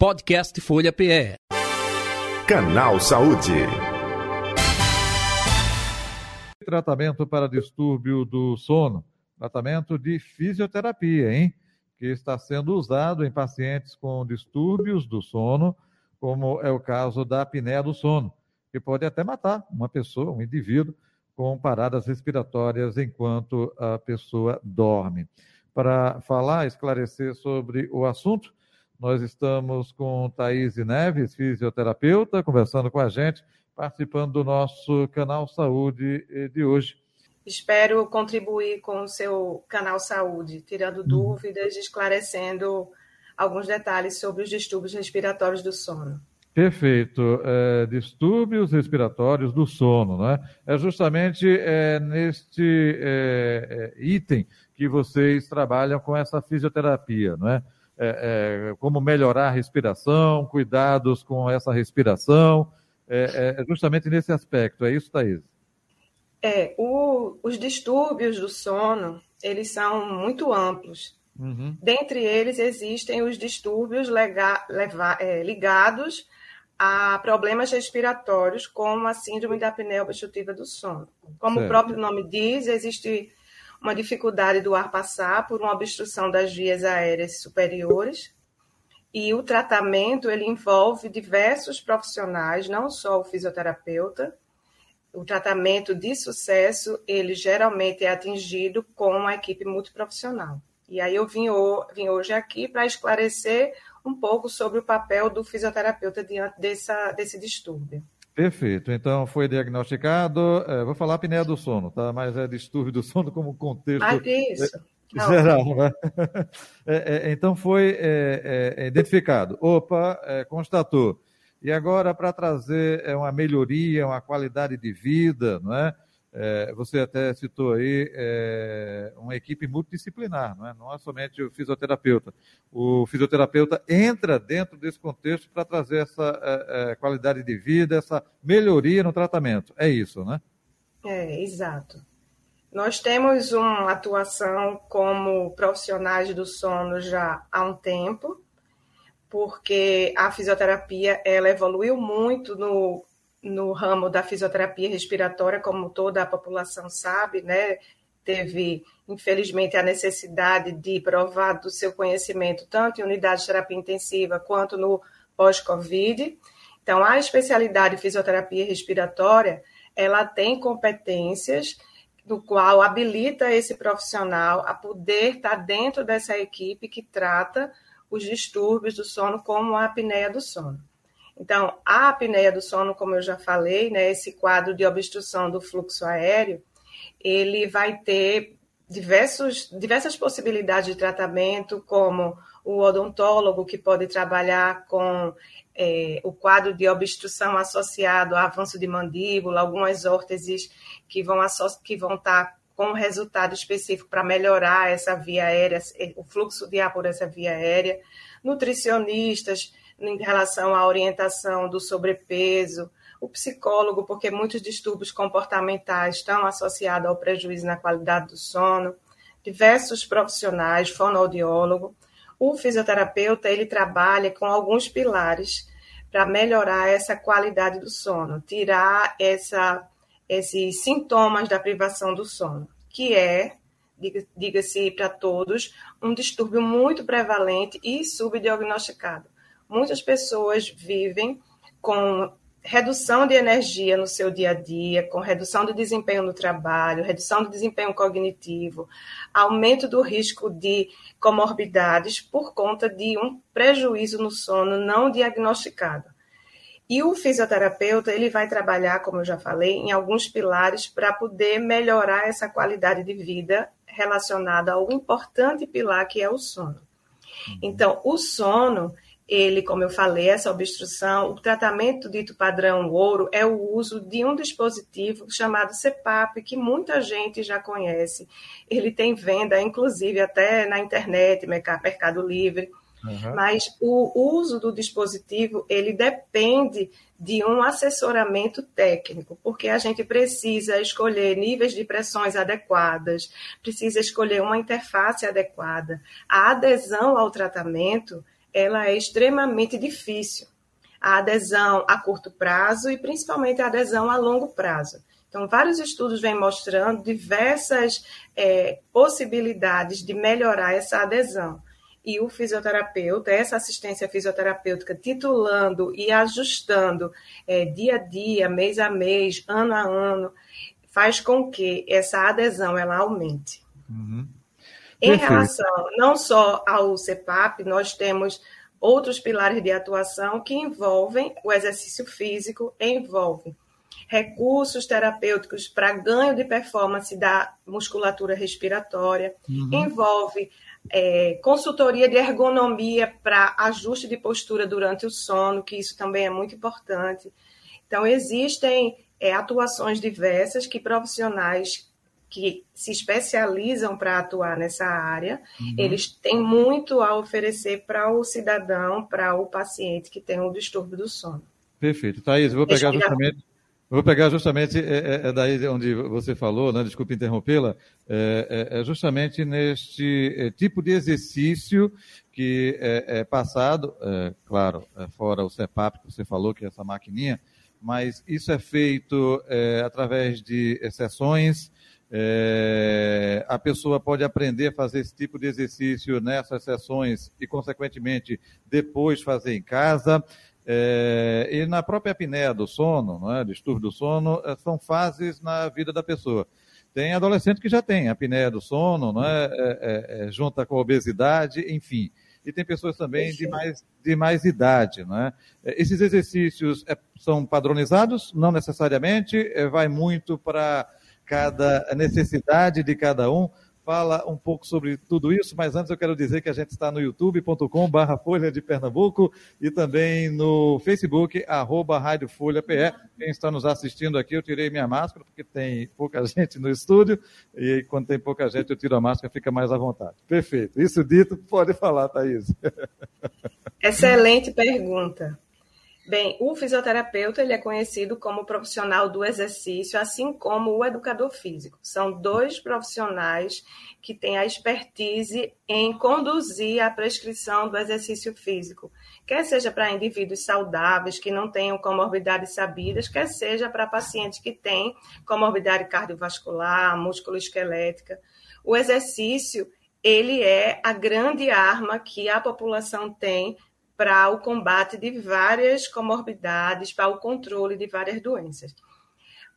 Podcast Folha PE. Canal Saúde. Tratamento para distúrbio do sono. Tratamento de fisioterapia, hein? Que está sendo usado em pacientes com distúrbios do sono, como é o caso da apneia do sono, que pode até matar uma pessoa, um indivíduo, com paradas respiratórias enquanto a pessoa dorme. Para falar, esclarecer sobre o assunto, nós estamos com Thaís Neves, fisioterapeuta, conversando com a gente, participando do nosso canal Saúde de hoje. Espero contribuir com o seu canal Saúde, tirando uhum. dúvidas, esclarecendo alguns detalhes sobre os distúrbios respiratórios do sono. Perfeito. É, distúrbios respiratórios do sono, né? É justamente é, neste é, é item que vocês trabalham com essa fisioterapia, não é? É, é, como melhorar a respiração, cuidados com essa respiração, é, é, justamente nesse aspecto. É isso, Thaís? É, o, os distúrbios do sono, eles são muito amplos. Uhum. Dentre eles existem os distúrbios lega, leva, é, ligados a problemas respiratórios, como a síndrome da apneia obstrutiva do sono. Como certo. o próprio nome diz, existe uma dificuldade do ar passar por uma obstrução das vias aéreas superiores. E o tratamento ele envolve diversos profissionais, não só o fisioterapeuta. O tratamento de sucesso ele geralmente é atingido com uma equipe multiprofissional. E aí eu vim, vim hoje aqui para esclarecer um pouco sobre o papel do fisioterapeuta diante dessa, desse distúrbio. Perfeito. Então, foi diagnosticado, é, vou falar apneia do sono, tá? Mas é distúrbio do sono como contexto ah, isso. É, geral, né? É, é, então, foi é, é, identificado. Opa, constatou. E agora, para trazer uma melhoria, uma qualidade de vida, não é? É, você até citou aí é, uma equipe multidisciplinar, não é? não é somente o fisioterapeuta. O fisioterapeuta entra dentro desse contexto para trazer essa é, é, qualidade de vida, essa melhoria no tratamento. É isso, né? É, exato. Nós temos uma atuação como profissionais do sono já há um tempo, porque a fisioterapia ela evoluiu muito no no ramo da fisioterapia respiratória, como toda a população sabe, né? Teve, infelizmente, a necessidade de provar do seu conhecimento, tanto em unidade de terapia intensiva quanto no pós-Covid. Então, a especialidade de fisioterapia respiratória, ela tem competências do qual habilita esse profissional a poder estar dentro dessa equipe que trata os distúrbios do sono, como a apneia do sono. Então, a apneia do sono, como eu já falei, né, esse quadro de obstrução do fluxo aéreo, ele vai ter diversos, diversas possibilidades de tratamento, como o odontólogo, que pode trabalhar com é, o quadro de obstrução associado a avanço de mandíbula, algumas órteses que vão, que vão estar com um resultado específico para melhorar essa via aérea, o fluxo de ar por essa via aérea. Nutricionistas, em relação à orientação do sobrepeso, o psicólogo, porque muitos distúrbios comportamentais estão associados ao prejuízo na qualidade do sono, diversos profissionais, fonoaudiólogo. O fisioterapeuta, ele trabalha com alguns pilares para melhorar essa qualidade do sono, tirar essa, esses sintomas da privação do sono, que é, diga-se para todos, um distúrbio muito prevalente e subdiagnosticado muitas pessoas vivem com redução de energia no seu dia a dia, com redução do desempenho no trabalho, redução do desempenho cognitivo, aumento do risco de comorbidades por conta de um prejuízo no sono não diagnosticado. E o fisioterapeuta, ele vai trabalhar, como eu já falei, em alguns pilares para poder melhorar essa qualidade de vida relacionada ao importante pilar que é o sono. Uhum. Então, o sono, ele, como eu falei, essa obstrução, o tratamento dito padrão ouro é o uso de um dispositivo chamado CPAP, que muita gente já conhece. Ele tem venda, inclusive, até na internet, Mercado Livre. Uhum. Mas o uso do dispositivo, ele depende de um assessoramento técnico, porque a gente precisa escolher níveis de pressões adequadas, precisa escolher uma interface adequada. A adesão ao tratamento ela é extremamente difícil. A adesão a curto prazo e principalmente a adesão a longo prazo. Então, vários estudos vêm mostrando diversas é, possibilidades de melhorar essa adesão. E o fisioterapeuta, essa assistência fisioterapêutica, titulando e ajustando é, dia a dia, mês a mês, ano a ano, faz com que essa adesão ela aumente. Uhum. Em relação não só ao CEPAP, nós temos outros pilares de atuação que envolvem o exercício físico, envolvem recursos terapêuticos para ganho de performance da musculatura respiratória, uhum. envolve é, consultoria de ergonomia para ajuste de postura durante o sono, que isso também é muito importante. Então, existem é, atuações diversas que profissionais que se especializam para atuar nessa área, uhum. eles têm muito a oferecer para o cidadão, para o paciente que tem um distúrbio do sono. Perfeito. Thaís, eu vou pegar justamente Vou pegar justamente, é, é, é, daí onde você falou, né, desculpe interrompê-la, é, é, é, justamente neste é, tipo de exercício que é, passado, claro, fora o CEPAP que você falou, que é essa maquininha, mas isso é feito através de sessões, a pessoa pode aprender a fazer esse tipo de exercício nessas sessões e, consequentemente, depois fazer em casa. É, e na própria apneia do sono, não é? distúrbio do sono, é, são fases na vida da pessoa. Tem adolescente que já tem apneia do sono, não é? é, é, é junta com obesidade, enfim. E tem pessoas também de mais, de mais idade, não é? é esses exercícios são padronizados? Não necessariamente, vai muito para cada necessidade de cada um fala um pouco sobre tudo isso, mas antes eu quero dizer que a gente está no youtube.com barra Folha de Pernambuco e também no Facebook, arroba Rádio Folha PE. Quem está nos assistindo aqui, eu tirei minha máscara, porque tem pouca gente no estúdio, e quando tem pouca gente eu tiro a máscara, fica mais à vontade. Perfeito. Isso dito, pode falar, Thaís. Excelente pergunta. Bem, o fisioterapeuta ele é conhecido como profissional do exercício, assim como o educador físico. São dois profissionais que têm a expertise em conduzir a prescrição do exercício físico, quer seja para indivíduos saudáveis que não tenham comorbidades sabidas, quer seja para pacientes que têm comorbidade cardiovascular, músculo-esquelética. O exercício ele é a grande arma que a população tem para o combate de várias comorbidades, para o controle de várias doenças.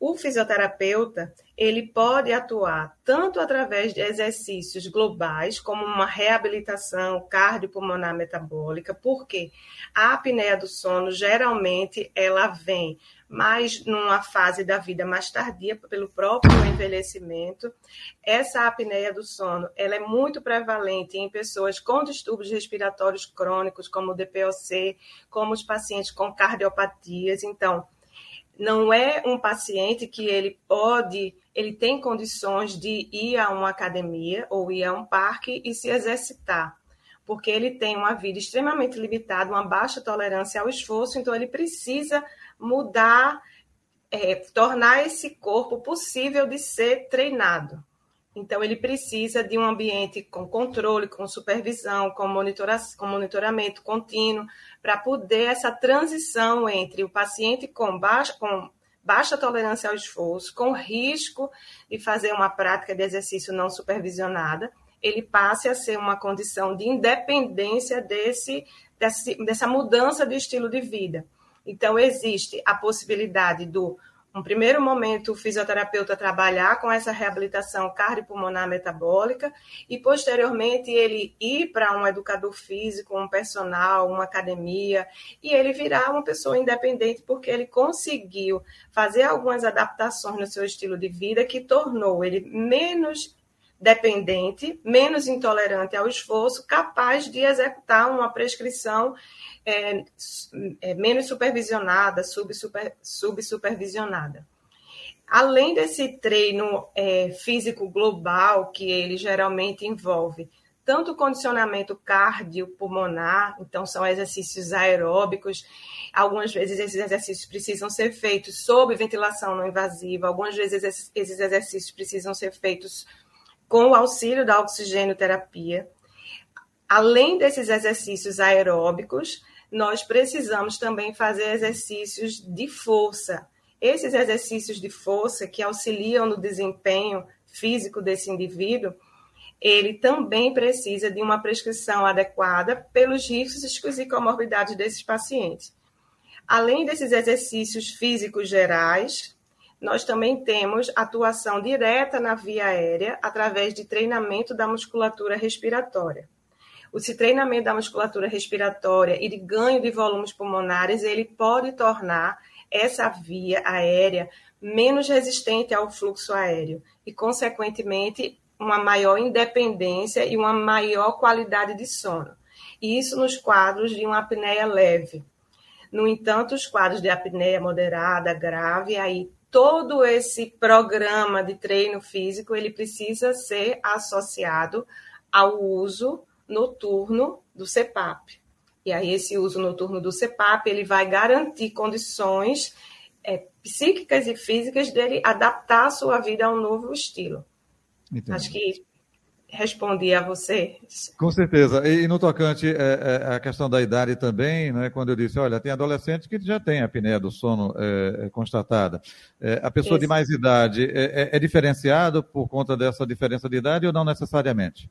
O fisioterapeuta, ele pode atuar tanto através de exercícios globais, como uma reabilitação cardiopulmonar metabólica, porque a apneia do sono, geralmente, ela vem mais numa fase da vida mais tardia, pelo próprio envelhecimento. Essa apneia do sono, ela é muito prevalente em pessoas com distúrbios respiratórios crônicos, como o DPOC, como os pacientes com cardiopatias. Então, não é um paciente que ele pode, ele tem condições de ir a uma academia ou ir a um parque e se exercitar, porque ele tem uma vida extremamente limitada, uma baixa tolerância ao esforço, então ele precisa mudar, é, tornar esse corpo possível de ser treinado. Então, ele precisa de um ambiente com controle, com supervisão, com, monitora com monitoramento contínuo, para poder essa transição entre o paciente com baixa, com baixa tolerância ao esforço, com risco de fazer uma prática de exercício não supervisionada, ele passe a ser uma condição de independência desse, desse, dessa mudança de estilo de vida. Então, existe a possibilidade do, um primeiro momento, o fisioterapeuta trabalhar com essa reabilitação cardiopulmonar metabólica e, posteriormente, ele ir para um educador físico, um personal, uma academia, e ele virar uma pessoa independente porque ele conseguiu fazer algumas adaptações no seu estilo de vida que tornou ele menos dependente, menos intolerante ao esforço, capaz de executar uma prescrição é, é, menos supervisionada, subsuper, subsupervisionada. Além desse treino é, físico global, que ele geralmente envolve tanto condicionamento cardiopulmonar, então são exercícios aeróbicos, algumas vezes esses exercícios precisam ser feitos sob ventilação não invasiva, algumas vezes esses exercícios precisam ser feitos com o auxílio da oxigênio terapia além desses exercícios aeróbicos, nós precisamos também fazer exercícios de força. Esses exercícios de força que auxiliam no desempenho físico desse indivíduo, ele também precisa de uma prescrição adequada pelos riscos e comorbidades desses pacientes. Além desses exercícios físicos gerais, nós também temos atuação direta na via aérea através de treinamento da musculatura respiratória. Esse treinamento da musculatura respiratória e de ganho de volumes pulmonares, ele pode tornar essa via aérea menos resistente ao fluxo aéreo e, consequentemente, uma maior independência e uma maior qualidade de sono. E isso nos quadros de uma apneia leve. No entanto, os quadros de apneia moderada, grave, aí todo esse programa de treino físico ele precisa ser associado ao uso noturno do CPAP. E aí esse uso noturno do CPAP ele vai garantir condições é, psíquicas e físicas dele adaptar a sua vida a um novo estilo. Entendi. Acho que respondi a você. Com certeza. E, no tocante é, é, a questão da idade também, né, quando eu disse, olha, tem adolescente que já tem a apneia do sono é, é constatada. É, a pessoa Isso. de mais idade é, é, diferenciado por conta dessa diferença de idade ou não necessariamente?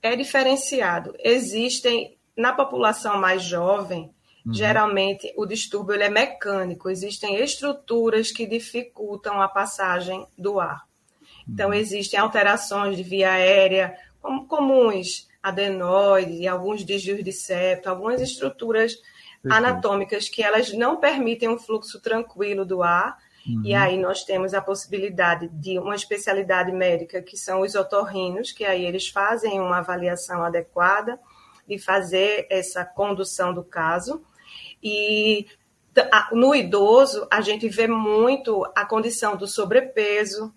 É diferenciado. Existem, na população mais jovem, Uhum. Geralmente, o distúrbio é mecânico, existem estruturas que dificultam a passagem do ar. Então, uhum. existem alterações de via aérea como comuns, adenoides, alguns desvios de septo, algumas estruturas anatômicas que elas não permitem um fluxo tranquilo do ar. Uhum. E aí nós temos a possibilidade de uma especialidade médica, que são os otorrinos, que aí eles fazem uma avaliação adequada de fazer essa condução do caso. E no idoso, a gente vê muito a condição do sobrepeso,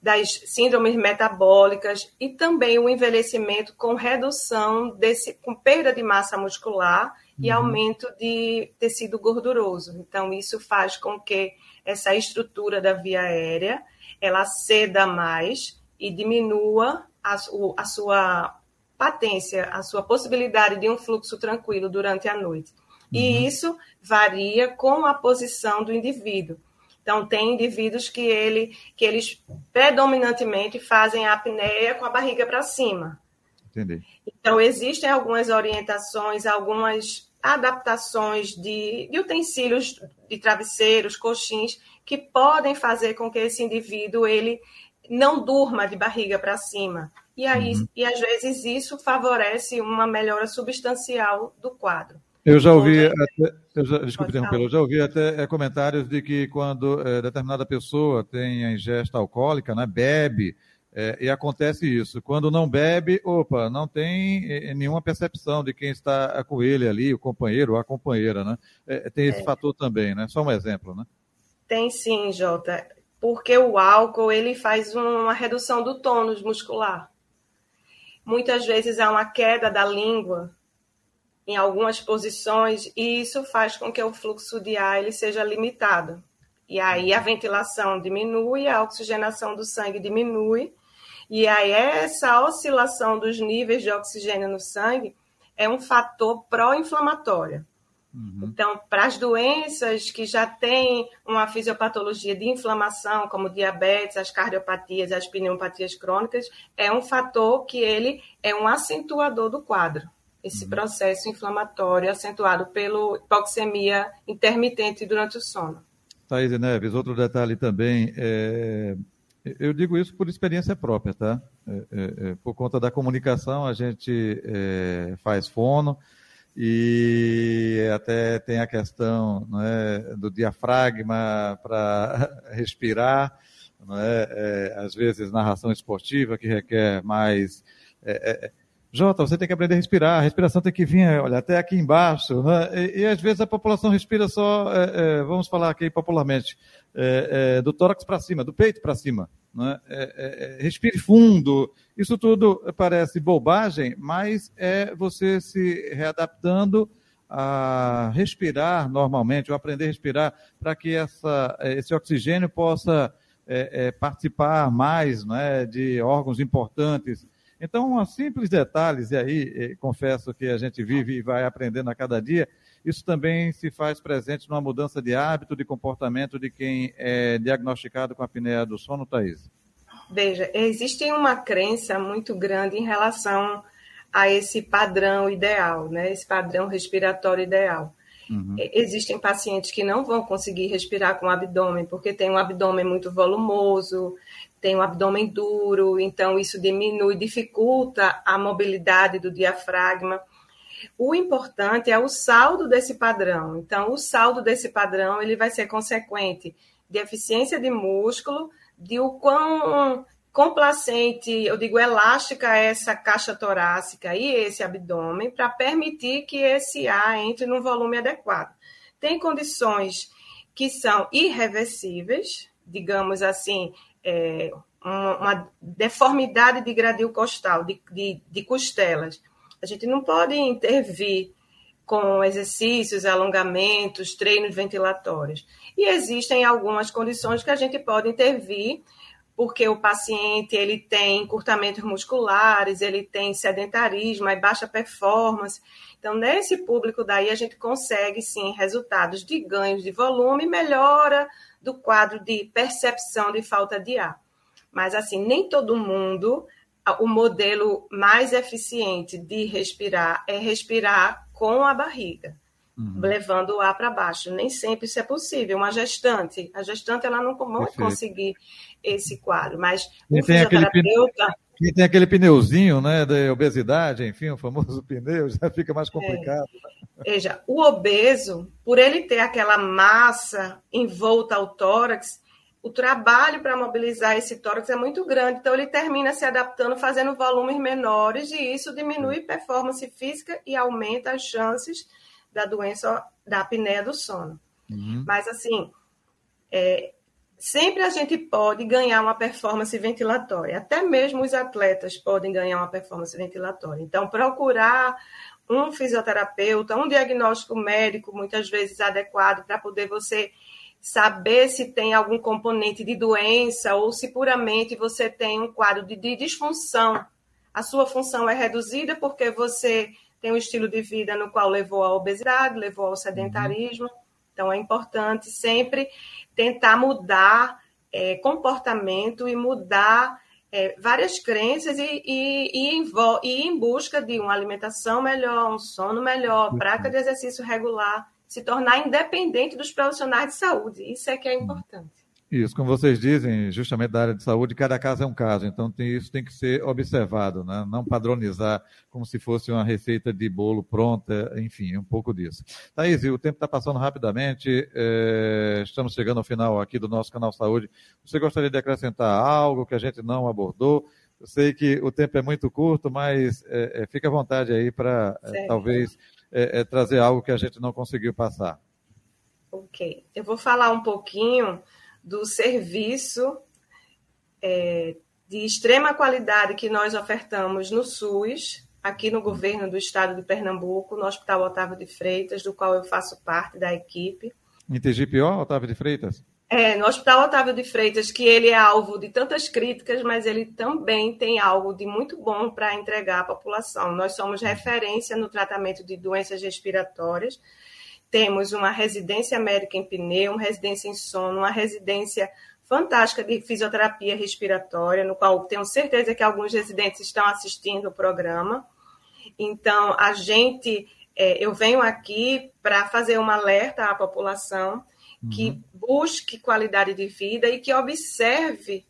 das síndromes metabólicas e também o envelhecimento com redução desse, com perda de massa muscular uhum. e aumento de tecido gorduroso. Então isso faz com que essa estrutura da via aérea ela ceda mais e diminua a, a sua patência, a sua possibilidade de um fluxo tranquilo durante a noite. Uhum. E isso varia com a posição do indivíduo. Então, tem indivíduos que, ele, que eles predominantemente fazem a apneia com a barriga para cima. Entendi. Então, existem algumas orientações, algumas adaptações de, de utensílios de travesseiros, coxins, que podem fazer com que esse indivíduo ele não durma de barriga para cima. E, aí, uhum. e às vezes isso favorece uma melhora substancial do quadro. Eu já ouvi, até, eu já, desculpe interromper, eu já ouvi até é, comentários de que quando é, determinada pessoa tem a ingesta alcoólica, né, bebe, é, e acontece isso. Quando não bebe, opa, não tem é, nenhuma percepção de quem está com ele ali, o companheiro ou a companheira, né? É, tem esse é. fator também, né? Só um exemplo, né? Tem sim, Jota. Porque o álcool, ele faz uma redução do tônus muscular. Muitas vezes há uma queda da língua, em algumas posições e isso faz com que o fluxo de ar ele seja limitado. E aí a ventilação diminui, a oxigenação do sangue diminui, e aí essa oscilação dos níveis de oxigênio no sangue é um fator pró-inflamatório. Uhum. Então, para as doenças que já têm uma fisiopatologia de inflamação, como diabetes, as cardiopatias, as pneumopatias crônicas, é um fator que ele é um acentuador do quadro esse uhum. processo inflamatório acentuado pela hipoxemia intermitente durante o sono. Thaís Neves, outro detalhe também, é, eu digo isso por experiência própria, tá? É, é, é por conta da comunicação, a gente é, faz fono e até tem a questão é, do diafragma para respirar, é? às vezes narração esportiva que requer mais Jota, você tem que aprender a respirar, a respiração tem que vir, olha, até aqui embaixo, né? e, e, às vezes a população respira só, é, é, vamos falar aqui popularmente, é, do tórax para cima, do peito para cima. Né? Respire fundo, isso tudo parece bobagem, mas é você se readaptando a respirar normalmente, ou aprender a respirar, para que essa, esse oxigênio possa participar mais né, de órgãos importantes Então, simples detalhes, e aí eh, confesso que a gente vive e vai aprendendo a cada dia, isso também se faz presente numa mudança de hábito, de comportamento de quem é diagnosticado com a apneia do sono, Thaís? Veja, existe uma crença muito grande em relação a esse padrão ideal, né? esse padrão respiratório ideal. Uhum. Existem pacientes que não vão conseguir respirar com o abdômen, porque tem um abdômen muito volumoso, tem um abdômen duro, então isso diminui, dificulta a mobilidade do diafragma. O importante é o saldo desse padrão. Então, o saldo desse padrão ele vai ser consequente de eficiência de músculo, de o quão complacente, eu digo elástica essa caixa torácica e esse abdômen para permitir que esse ar entre num volume adequado. Tem condições que são irreversíveis, digamos assim, é, uma deformidade de gradil costal, de, de, de costelas. A gente não pode intervir com exercícios, alongamentos, treinos ventilatórios. E existem algumas condições que a gente pode intervir porque o paciente ele tem encurtamentos musculares, ele tem sedentarismo, e baixa performance. Então, nesse público daí, a gente consegue, sim, resultados de ganhos de volume, melhora do quadro de percepção de falta de ar. Mas, assim, nem todo mundo, o modelo mais eficiente de respirar é respirar com a barriga uhum. levando o ar para baixo. Nem sempre isso é possível. Uma gestante, a gestante ela não vai conseguir esse quadro, mas o fisioterapeuta... Quem tem aquele pneuzinho, né, de obesidade, enfim, o famoso pneu, já fica mais complicado. É. Veja, o obeso, por ele ter aquela massa em volta ao tórax, o trabalho para mobilizar esse tórax é muito grande, então ele termina se adaptando, fazendo volumes menores, e isso diminui performance física e aumenta as chances da doença da apneia do sono. Uhum. Mas, assim, é, sempre a gente pode ganhar uma performance ventilatória. Até mesmo os atletas podem ganhar uma performance ventilatória. Então, procurar um fisioterapeuta, um diagnóstico médico, muitas vezes adequado, para poder você saber se tem algum componente de doença ou se puramente você tem um quadro de, de disfunção. A sua função é reduzida porque você tem um estilo de vida no qual levou à obesidade, levou ao sedentarismo. Então, é importante sempre tentar mudar é, comportamento e mudar é, várias crenças e, e, e, em, e, em, busca de uma alimentação melhor, um sono melhor, prática de exercício regular, se tornar independente dos profissionais de saúde. Isso é que é uhum. importante. Isso, como vocês dizem, justamente da área de saúde, cada caso é um caso, então tem, isso tem que ser observado, né? não padronizar como se fosse uma receita de bolo pronta, enfim, um pouco disso. Thaís, o tempo está passando rapidamente, é, estamos chegando ao final aqui do nosso canal Saúde. Você gostaria de acrescentar algo que a gente não abordou? Eu sei que o tempo é muito curto, mas é, é, fique à vontade aí para talvez trazer algo que a gente não conseguiu passar. Ok, eu vou falar um pouquinho do serviço é, de extrema qualidade que nós ofertamos no SUS, aqui no governo do estado de Pernambuco, no Hospital Otávio de Freitas, do qual eu faço parte da equipe. Em TGPO, Otávio de Freitas? É, no Hospital Otávio de Freitas, que ele é alvo de tantas críticas, mas ele também tem algo de muito bom para entregar à população. Nós somos referência no tratamento de doenças respiratórias, temos uma residência médica em pneu, uma residência em sono, uma residência fantástica de fisioterapia respiratória, no qual tenho certeza que alguns residentes estão assistindo o programa. Então, a gente, é, eu venho aqui para fazer um alerta à população uhum. que busque qualidade de vida e que observe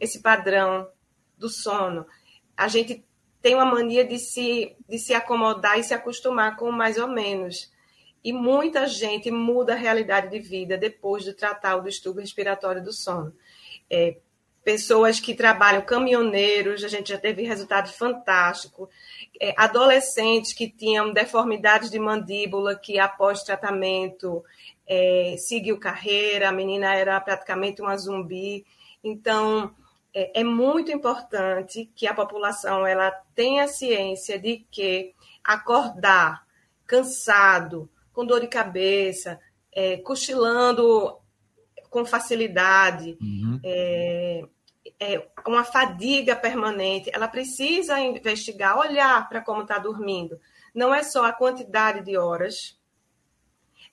esse padrão do sono. A gente tem uma mania de se, de se acomodar e se acostumar com mais ou menos. E muita gente muda a realidade de vida depois de tratar o distúrbio respiratório do sono. É, pessoas que trabalham, caminhoneiros, a gente já teve resultado fantástico. É, adolescentes que tinham deformidades de mandíbula, que após tratamento é, seguiu carreira, a menina era praticamente uma zumbi. Então, é, é muito importante que a população ela tenha ciência de que acordar cansado, com dor de cabeça, é, cochilando com facilidade. Uhum. É, é, uma fadiga permanente, ela precisa investigar, olhar para como está dormindo. Não é só a quantidade de horas,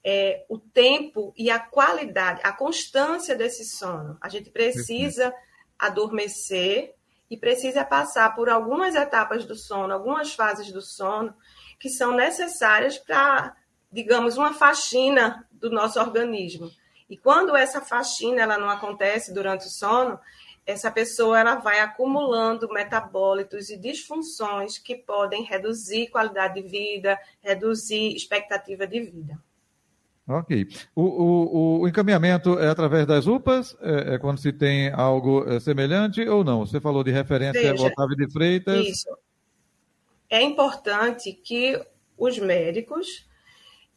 é, o tempo e a qualidade, a constância desse sono. A gente precisa adormecer e precisa passar por algumas etapas do sono, algumas fases do sono que são necessárias para, digamos, uma faxina do nosso organismo. E quando essa faxina ela não acontece durante o sono, essa pessoa ela vai acumulando metabólitos e disfunções que podem reduzir qualidade de vida, reduzir expectativa de vida. Ok. O, o, o, encaminhamento é através das UPAs? É, é quando se tem algo é, semelhante ou não? Você falou de referência Veja, Otávio de Freitas. Isso. É importante que os médicos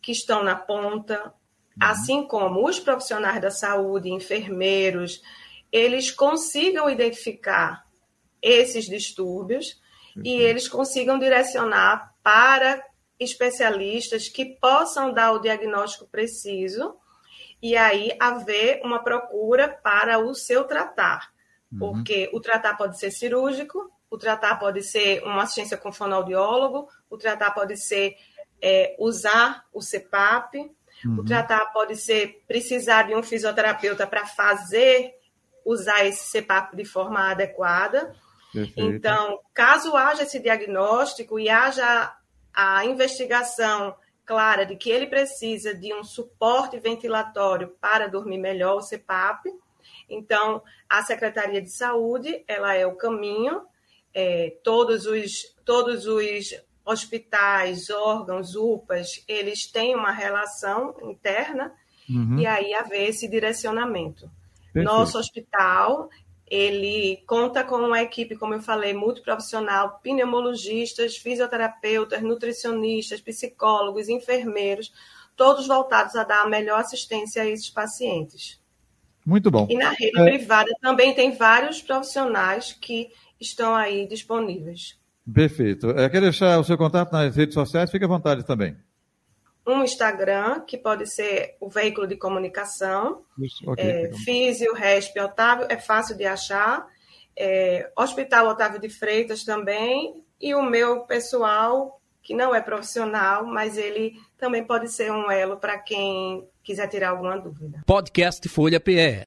que estão na ponta, uhum. assim como os profissionais da saúde, enfermeiros, eles consigam identificar esses distúrbios uhum. e eles consigam direcionar para especialistas que possam dar o diagnóstico preciso e aí haver uma procura para o seu tratar. Uhum. Porque o tratar pode ser cirúrgico, o tratar pode ser uma assistência com fonoaudiólogo, o tratar pode ser é, usar o CPAP, uhum. o tratar pode ser precisar de um fisioterapeuta para fazer usar esse CPAP de forma adequada. Perfeito. Então, caso haja esse diagnóstico e haja a investigação clara de que ele precisa de um suporte ventilatório para dormir melhor, o CPAP. Então, a Secretaria de Saúde, ela é o caminho, é, todos, os, todos os hospitais, órgãos, UPAs, eles têm uma relação interna uhum. e aí haver esse direcionamento. Perfeito. Nosso hospital, ele conta com uma equipe, como eu falei, multiprofissional, pneumologistas, fisioterapeutas, nutricionistas, psicólogos, enfermeiros, todos voltados a dar a melhor assistência a esses pacientes. Muito bom. E na rede é... privada também tem vários profissionais que estão aí disponíveis. Perfeito. Eu quero deixar o seu contato nas redes sociais, fique à vontade também um Instagram, que pode ser o veículo de comunicação, Isso, okay, é, Físio, Resp, Otávio, é fácil de achar, é, Hospital Otávio de Freitas também, e o meu pessoal, que não é profissional, mas ele também pode ser um elo para quem quiser tirar alguma dúvida. Podcast Folha PE.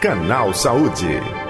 Canal Saúde.